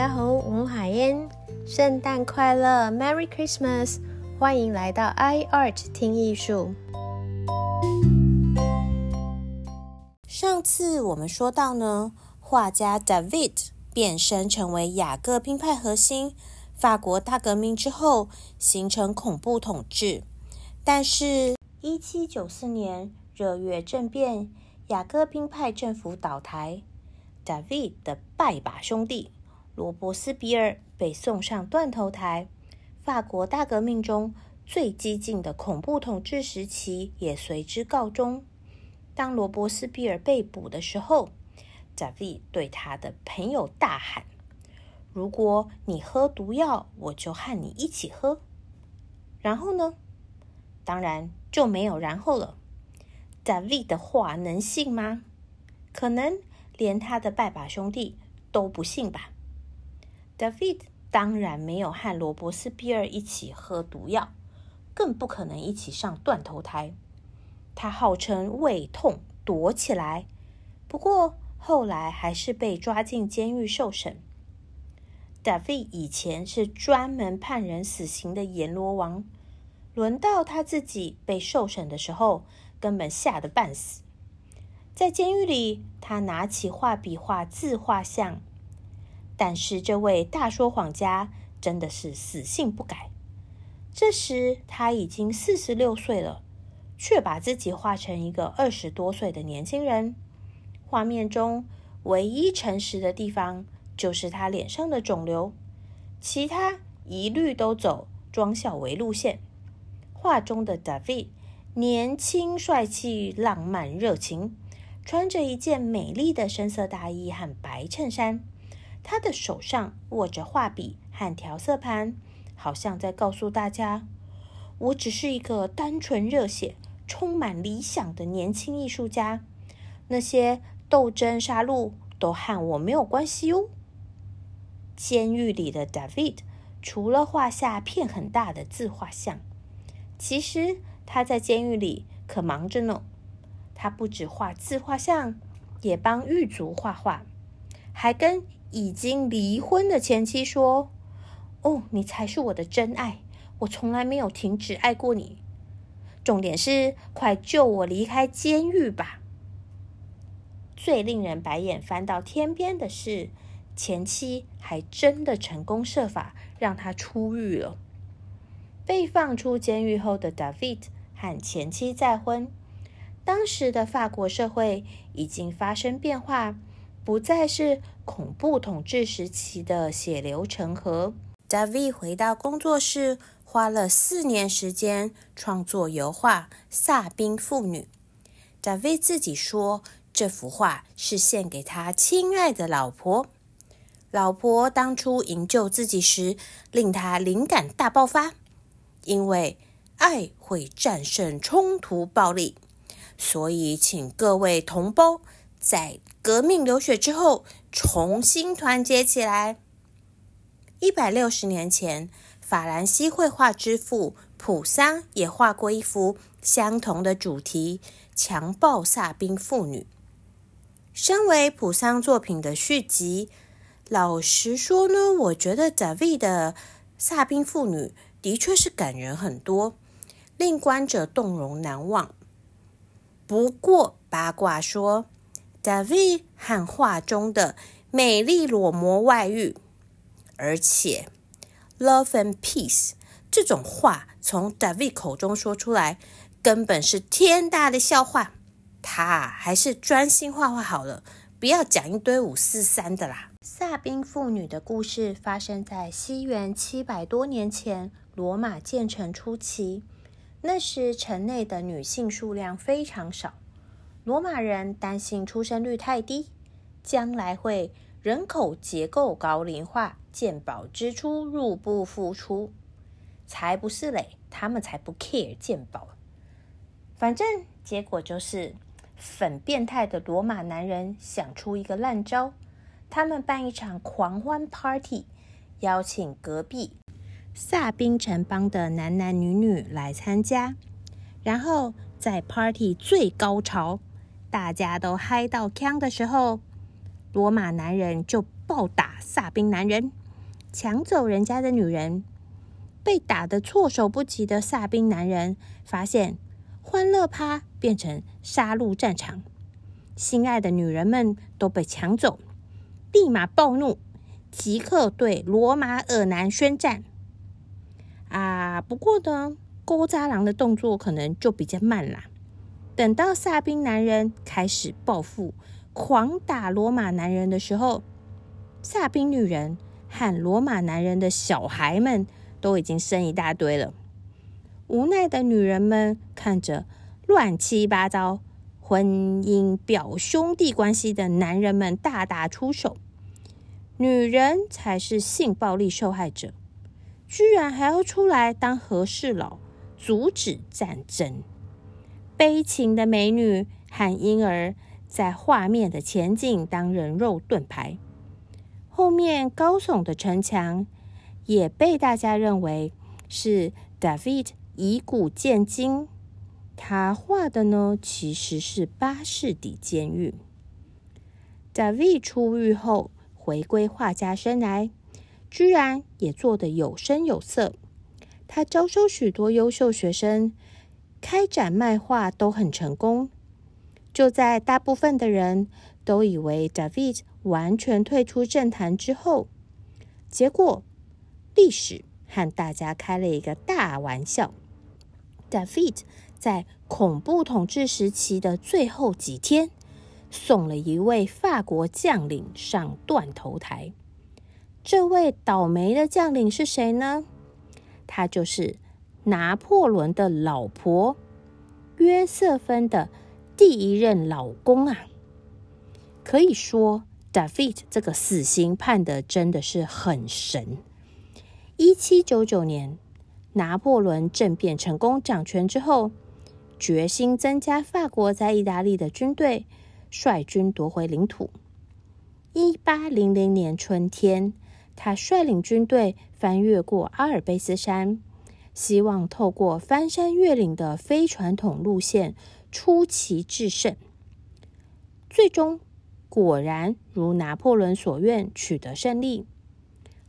大家好，我是海燕，圣诞快乐，Merry Christmas！欢迎来到 iArt 听艺术。上次我们说到呢，画家 David 变身成为雅各宾派核心。法国大革命之后，形成恐怖统治。但是，一七九四年热月政变，雅各宾派政府倒台，David 的拜把兄弟。罗伯斯比尔被送上断头台，法国大革命中最激进的恐怖统治时期也随之告终。当罗伯斯比尔被捕的时候，贾维对他的朋友大喊：“如果你喝毒药，我就和你一起喝。”然后呢？当然就没有然后了。贾维的话能信吗？可能连他的拜把兄弟都不信吧。David 当然没有和罗伯斯比尔一起喝毒药，更不可能一起上断头台。他号称胃痛躲起来，不过后来还是被抓进监狱受审。David 以前是专门判人死刑的阎罗王，轮到他自己被受审的时候，根本吓得半死。在监狱里，他拿起画笔画自画像。但是这位大说谎家真的是死性不改。这时他已经四十六岁了，却把自己画成一个二十多岁的年轻人。画面中唯一诚实的地方就是他脸上的肿瘤，其他一律都走庄孝维路线。画中的 David 年轻帅气、浪漫热情，穿着一件美丽的深色大衣和白衬衫。他的手上握着画笔和调色盘，好像在告诉大家：“我只是一个单纯、热血、充满理想的年轻艺术家。那些斗争、杀戮都和我没有关系哦。”监狱里的 David 除了画下片很大的自画像，其实他在监狱里可忙着呢。他不止画自画像，也帮狱卒画画，还跟。已经离婚的前妻说：“哦，你才是我的真爱，我从来没有停止爱过你。重点是，快救我离开监狱吧！”最令人白眼翻到天边的是，前妻还真的成功设法让他出狱了。被放出监狱后的 David 和前妻再婚。当时的法国社会已经发生变化。不再是恐怖统治时期的血流成河。David 回到工作室，花了四年时间创作油画《萨宾妇女》。David 自己说，这幅画是献给他亲爱的老婆。老婆当初营救自己时，令他灵感大爆发，因为爱会战胜冲突暴力，所以请各位同胞。在革命流血之后，重新团结起来。一百六十年前，法兰西绘画之父普桑也画过一幅相同的主题——强暴萨宾妇女。身为普桑作品的续集，老实说呢，我觉得 David 的萨宾妇女的确是感人很多，令观者动容难忘。不过八卦说。David 和画中的美丽裸模外遇，而且 Love and Peace 这种话从 David 口中说出来，根本是天大的笑话。他还是专心画画好了，不要讲一堆五四三的啦。萨宾妇女的故事发生在西元七百多年前，罗马建成初期。那时城内的女性数量非常少。罗马人担心出生率太低，将来会人口结构高龄化，健保支出入不敷出。才不是嘞，他们才不 care 健保。反正结果就是，粉变态的罗马男人想出一个烂招，他们办一场狂欢 party，邀请隔壁萨宾城邦的男男女女来参加，然后在 party 最高潮。大家都嗨到呛的时候，罗马男人就暴打萨宾男人，抢走人家的女人。被打得措手不及的萨宾男人发现欢乐趴变成杀戮战场，心爱的女人们都被抢走，立马暴怒，即刻对罗马尔男宣战。啊，不过呢，勾扎狼的动作可能就比较慢啦。等到萨宾男人开始报复，狂打罗马男人的时候，萨宾女人和罗马男人的小孩们都已经生一大堆了。无奈的女人们看着乱七八糟、婚姻表兄弟关系的男人们大打出手，女人才是性暴力受害者。居然还要出来当和事佬，阻止战争。悲情的美女和婴儿在画面的前景当人肉盾牌。后面高耸的城墙也被大家认为是 David 以古见今。他画的呢，其实是巴士底监狱。David 出狱后回归画家生涯。居然也做得有声有色。他招收许多优秀学生，开展卖画都很成功。就在大部分的人都以为 David 完全退出政坛之后，结果历史和大家开了一个大玩笑。David 在恐怖统治时期的最后几天，送了一位法国将领上断头台。这位倒霉的将领是谁呢？他就是拿破仑的老婆约瑟芬的第一任老公啊！可以说，David 这个死刑判的真的是很神。一七九九年，拿破仑政变成功掌权之后，决心增加法国在意大利的军队，率军夺回领土。一八零零年春天。他率领军队翻越过阿尔卑斯山，希望透过翻山越岭的非传统路线出奇制胜。最终，果然如拿破仑所愿，取得胜利。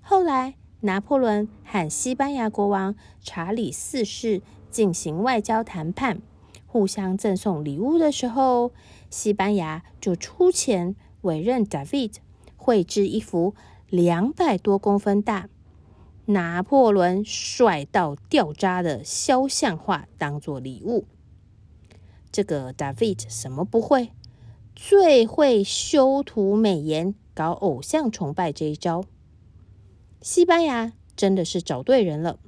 后来，拿破仑和西班牙国王查理四世进行外交谈判，互相赠送礼物的时候，西班牙就出钱委任 David 绘制一幅。两百多公分大，拿破仑帅到掉渣的肖像画当做礼物。这个 David 什么不会？最会修图美颜、搞偶像崇拜这一招。西班牙真的是找对人了。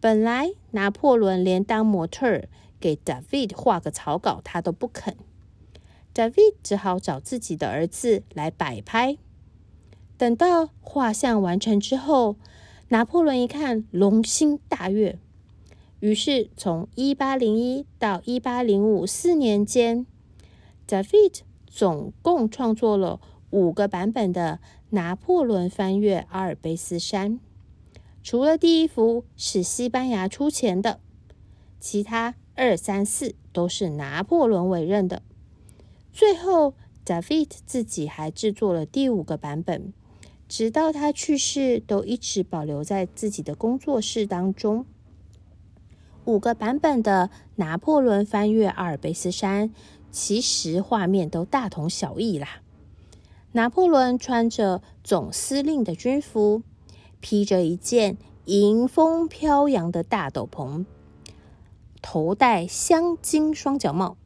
本来拿破仑连当模特儿给 David 画个草稿他都不肯，David 只好找自己的儿子来摆拍。等到画像完成之后，拿破仑一看龙心大悦，于是从一八零一到一八零五四年间，David 总共创作了五个版本的拿破仑翻越阿尔卑斯山。除了第一幅是西班牙出钱的，其他二三四都是拿破仑委任的。最后，David 自己还制作了第五个版本。直到他去世，都一直保留在自己的工作室当中。五个版本的拿破仑翻越阿尔卑斯山，其实画面都大同小异啦。拿破仑穿着总司令的军服，披着一件迎风飘扬的大斗篷，头戴镶金双角帽，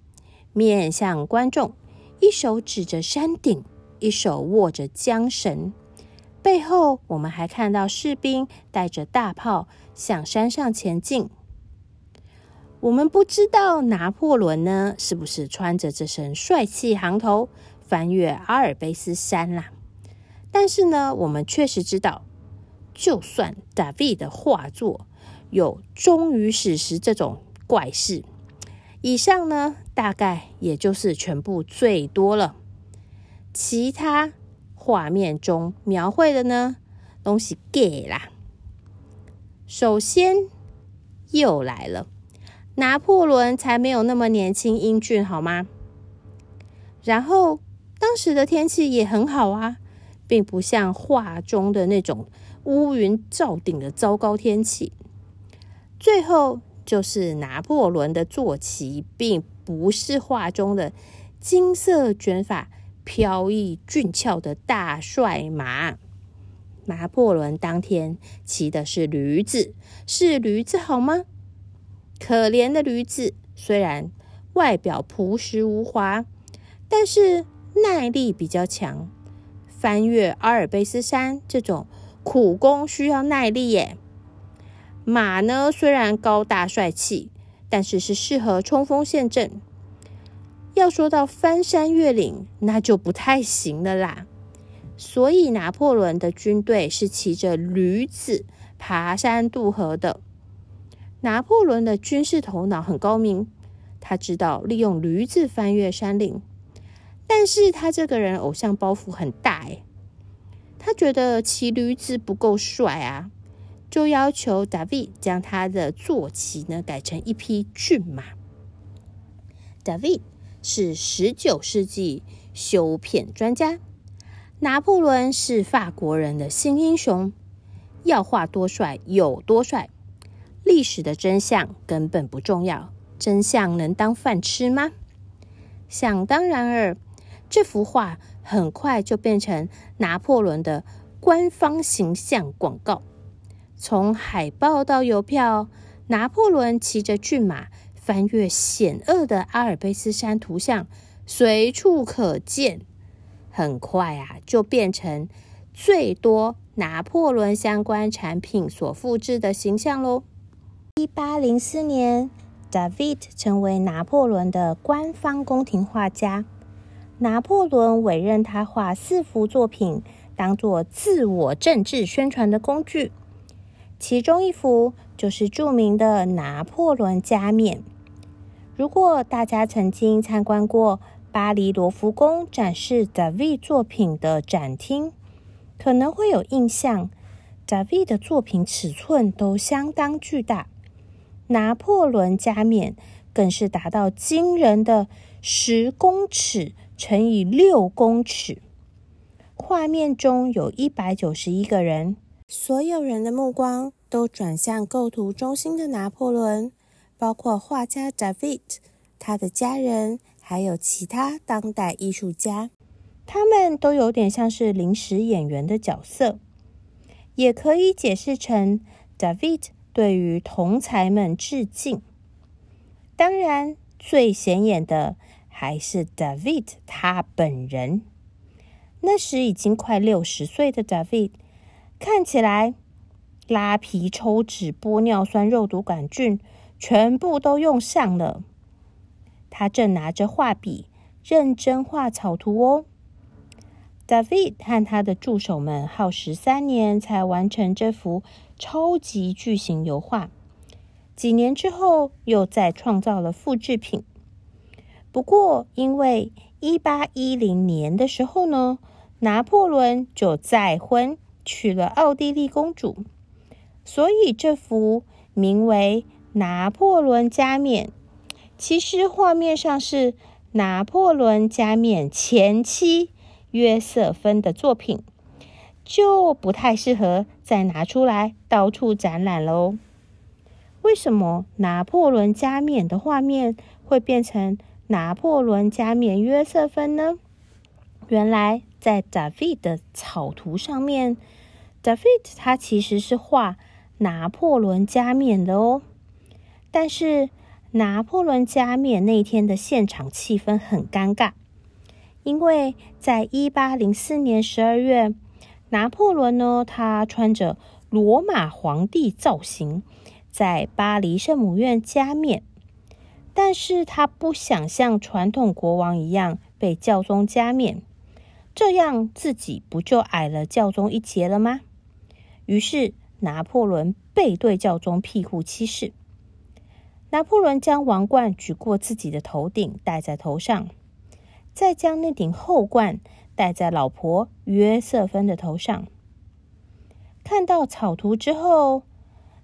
面向观众，一手指着山顶，一手握着缰绳。背后，我们还看到士兵带着大炮向山上前进。我们不知道拿破仑呢，是不是穿着这身帅气行头翻越阿尔卑斯山啦？但是呢，我们确实知道，就算大卫的画作有忠于史实这种怪事，以上呢，大概也就是全部最多了，其他。画面中描绘的呢，东西给啦。首先又来了，拿破仑才没有那么年轻英俊，好吗？然后当时的天气也很好啊，并不像画中的那种乌云罩顶的糟糕天气。最后就是拿破仑的坐骑，并不是画中的金色卷发、飘逸俊俏的大帅马。拿破仑当天骑的是驴子，是驴子好吗？可怜的驴子，虽然外表朴实无华，但是耐力比较强。翻越阿尔卑斯山这种苦工需要耐力耶。马呢，虽然高大帅气，但是是适合冲锋陷阵。要说到翻山越岭，那就不太行了啦。所以拿破仑的军队是骑着驴子爬山渡河的。拿破仑的军事头脑很高明，他知道利用驴子翻越山岭。但是他这个人偶像包袱很大诶，他觉得骑驴子不够帅啊。就要求 David 将他的坐骑呢改成一匹骏马。大卫是十九世纪修片专家，拿破仑是法国人的新英雄。要画多帅有多帅，历史的真相根本不重要。真相能当饭吃吗？想当然尔，这幅画很快就变成拿破仑的官方形象广告。从海报到邮票，拿破仑骑着骏马翻越险恶的阿尔卑斯山，图像随处可见。很快啊，就变成最多拿破仑相关产品所复制的形象喽。一八零四年，David 成为拿破仑的官方宫廷画家。拿破仑委任他画四幅作品，当做自我政治宣传的工具。其中一幅就是著名的《拿破仑加冕》。如果大家曾经参观过巴黎罗浮宫展示 David 作品的展厅，可能会有印象。David 的作品尺寸都相当巨大，《拿破仑加冕》更是达到惊人的十公尺乘以六公尺。画面中有一百九十一个人。所有人的目光都转向构图中心的拿破仑，包括画家 David、他的家人，还有其他当代艺术家。他们都有点像是临时演员的角色，也可以解释成 David 对于同才们致敬。当然，最显眼的还是 David 他本人。那时已经快六十岁的 David。看起来，拉皮、抽脂、玻尿酸、肉毒杆菌，全部都用上了。他正拿着画笔认真画草图哦。David 和他的助手们耗时三年才完成这幅超级巨型油画。几年之后，又再创造了复制品。不过，因为一八一零年的时候呢，拿破仑就再婚。娶了奥地利公主，所以这幅名为《拿破仑加冕》，其实画面上是拿破仑加冕前妻约瑟芬的作品，就不太适合再拿出来到处展览喽。为什么拿破仑加冕的画面会变成拿破仑加冕约瑟芬呢？原来在 David 的草图上面。David 他其实是画拿破仑加冕的哦，但是拿破仑加冕那天的现场气氛很尴尬，因为在一八零四年十二月，拿破仑呢他穿着罗马皇帝造型，在巴黎圣母院加冕，但是他不想像传统国王一样被教宗加冕，这样自己不就矮了教宗一截了吗？于是，拿破仑背对教宗庇护七世。拿破仑将王冠举过自己的头顶，戴在头上，再将那顶后冠戴在老婆约瑟芬的头上。看到草图之后，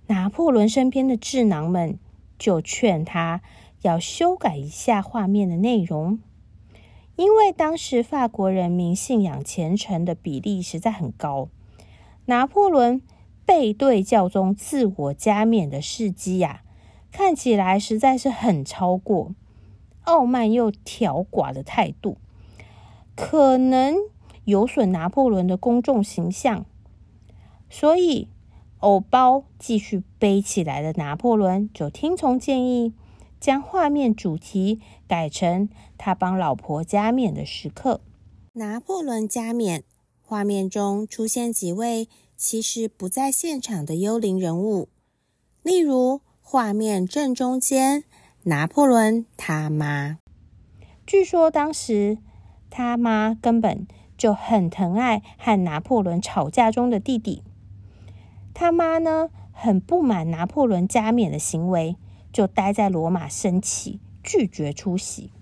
拿破仑身边的智囊们就劝他要修改一下画面的内容，因为当时法国人民信仰虔诚的比例实在很高，拿破仑背对教宗自我加冕的事迹呀，看起来实在是很超过傲慢又挑寡的态度，可能有损拿破仑的公众形象，所以。偶包继续背起来的拿破仑就听从建议，将画面主题改成他帮老婆加冕的时刻。拿破仑加冕，画面中出现几位其实不在现场的幽灵人物，例如画面正中间拿破仑他妈。据说当时他妈根本就很疼爱和拿破仑吵架中的弟弟。他妈呢，很不满拿破仑加冕的行为，就待在罗马生气，拒绝出席。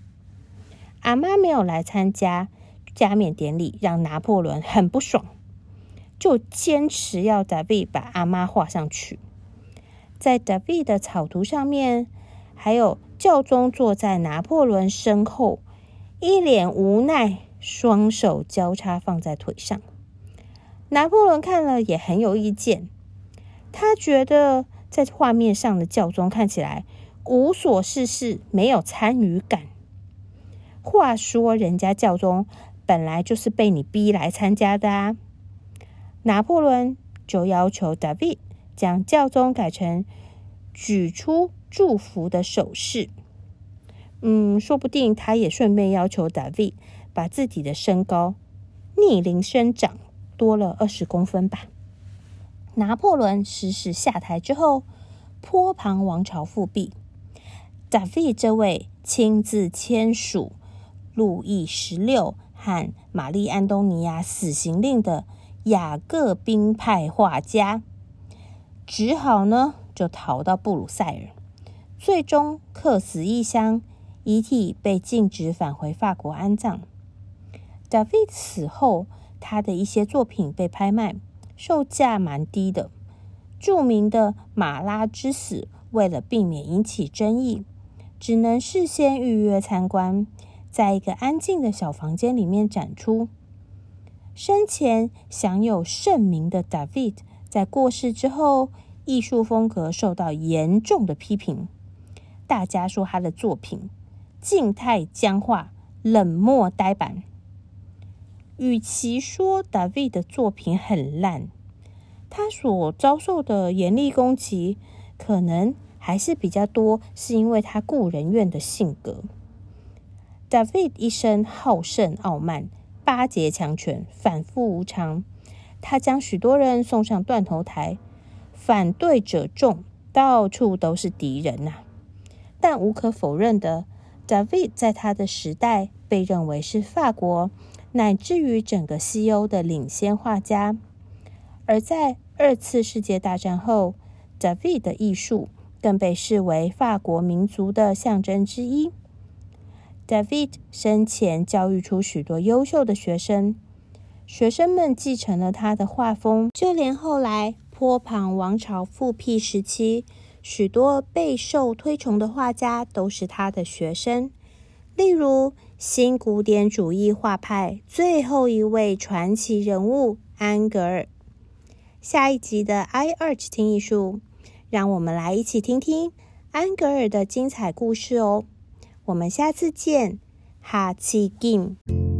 阿妈没有来参加加冕典礼，让拿破仑很不爽，就坚持要 David 把阿妈画上去。在 David 的草图上面，还有教宗坐在拿破仑身后，一脸无奈，双手交叉放在腿上。拿破仑看了也很有意见。他觉得在画面上的教宗看起来无所事事，没有参与感。话说，人家教宗本来就是被你逼来参加的啊！拿破仑就要求 David 将教宗改成举出祝福的手势。嗯，说不定他也顺便要求 David 把自己的身高逆龄生长多了二十公分吧。拿破仑逝世下台之后，波旁王朝复辟。达维这位亲自签署路易十六和玛丽安东尼亚死刑令的雅各宾派画家，只好呢就逃到布鲁塞尔，最终客死异乡，遗体被禁止返回法国安葬。David 死后，他的一些作品被拍卖。售价蛮低的。著名的马拉之死，为了避免引起争议，只能事先预约参观，在一个安静的小房间里面展出。生前享有盛名的 David，在过世之后，艺术风格受到严重的批评。大家说他的作品静态僵化、冷漠呆板。与其说 David 的作品很烂，他所遭受的严厉攻击，可能还是比较多，是因为他故人怨的性格。David 一生好胜傲慢，巴结强权，反复无常。他将许多人送上断头台，反对者众，到处都是敌人呐。但无可否认的，David 在他的时代被认为是法国。乃至于整个西欧的领先画家，而在二次世界大战后，David 的艺术更被视为法国民族的象征之一。David 生前教育出许多优秀的学生，学生们继承了他的画风，就连后来波旁王朝复辟时期，许多备受推崇的画家都是他的学生，例如。新古典主义画派最后一位传奇人物安格尔。下一集的 i Arch 听艺术，让我们来一起听听安格尔的精彩故事哦。我们下次见，哈奇金。